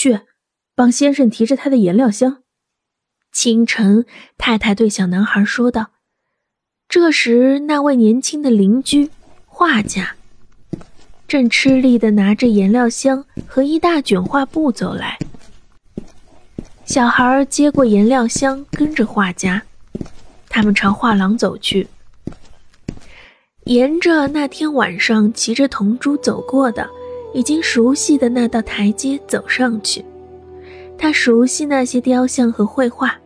去，帮先生提着他的颜料箱。清晨，太太对小男孩说道。这时，那位年轻的邻居画家正吃力的拿着颜料箱和一大卷画布走来。小孩接过颜料箱，跟着画家，他们朝画廊走去。沿着那天晚上骑着铜猪走过的、已经熟悉的那道台阶走上去，他熟悉那些雕像和绘画，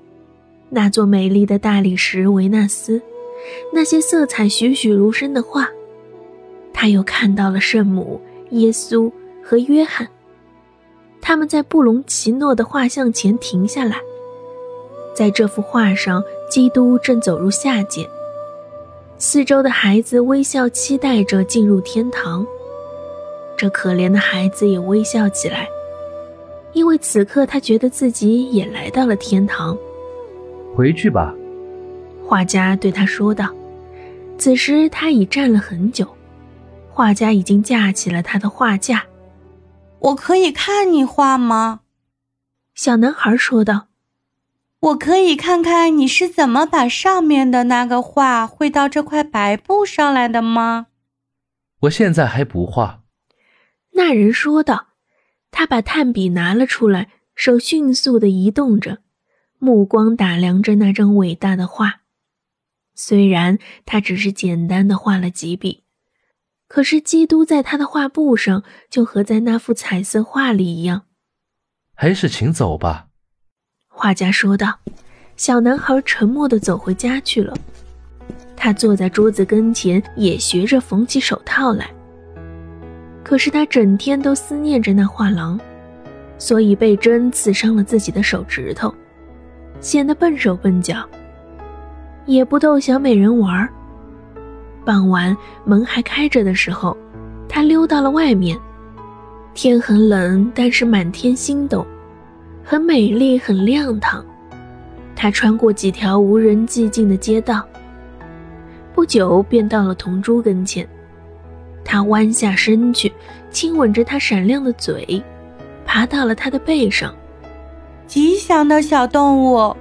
那座美丽的大理石维纳斯，那些色彩栩栩如生的画。他又看到了圣母、耶稣和约翰，他们在布隆奇诺的画像前停下来。在这幅画上，基督正走入下界。四周的孩子微笑，期待着进入天堂。这可怜的孩子也微笑起来，因为此刻他觉得自己也来到了天堂。回去吧，画家对他说道。此时他已站了很久，画家已经架起了他的画架。我可以看你画吗？小男孩说道。我可以看看你是怎么把上面的那个画绘到这块白布上来的吗？我现在还不画。那人说道。他把炭笔拿了出来，手迅速地移动着，目光打量着那张伟大的画。虽然他只是简单的画了几笔，可是基督在他的画布上就和在那幅彩色画里一样。还是请走吧。画家说道：“小男孩沉默地走回家去了。他坐在桌子跟前，也学着缝起手套来。可是他整天都思念着那画廊，所以被针刺伤了自己的手指头，显得笨手笨脚，也不逗小美人玩。傍晚门还开着的时候，他溜到了外面。天很冷，但是满天星斗。”很美丽，很亮堂。他穿过几条无人寂静的街道，不久便到了铜珠跟前。他弯下身去，亲吻着她闪亮的嘴，爬到了她的背上。吉祥的小动物，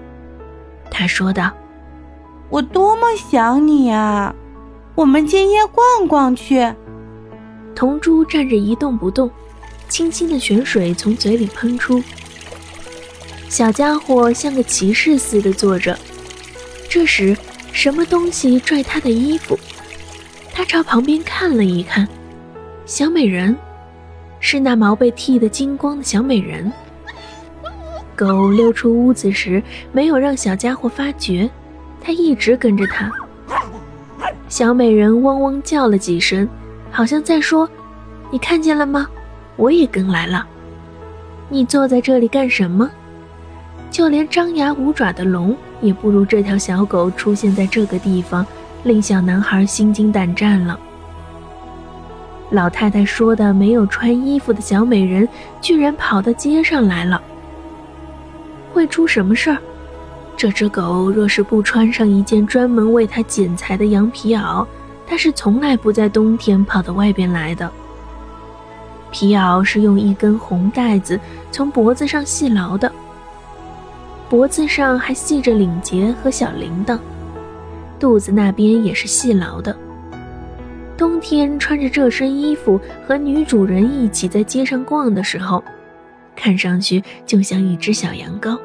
他说道：“我多么想你啊！我们今夜逛逛去。”铜珠站着一动不动，清清的泉水从嘴里喷出。小家伙像个骑士似的坐着。这时，什么东西拽他的衣服？他朝旁边看了一看，小美人，是那毛被剃得精光的小美人。狗溜出屋子时，没有让小家伙发觉，它一直跟着他。小美人汪汪叫了几声，好像在说：“你看见了吗？我也跟来了。你坐在这里干什么？”就连张牙舞爪的龙也不如这条小狗出现在这个地方，令小男孩心惊胆战了。老太太说的没有穿衣服的小美人，居然跑到街上来了。会出什么事儿？这只狗若是不穿上一件专门为它剪裁的羊皮袄，它是从来不在冬天跑到外边来的。皮袄是用一根红带子从脖子上系牢的。脖子上还系着领结和小铃铛，肚子那边也是细牢的。冬天穿着这身衣服和女主人一起在街上逛的时候，看上去就像一只小羊羔。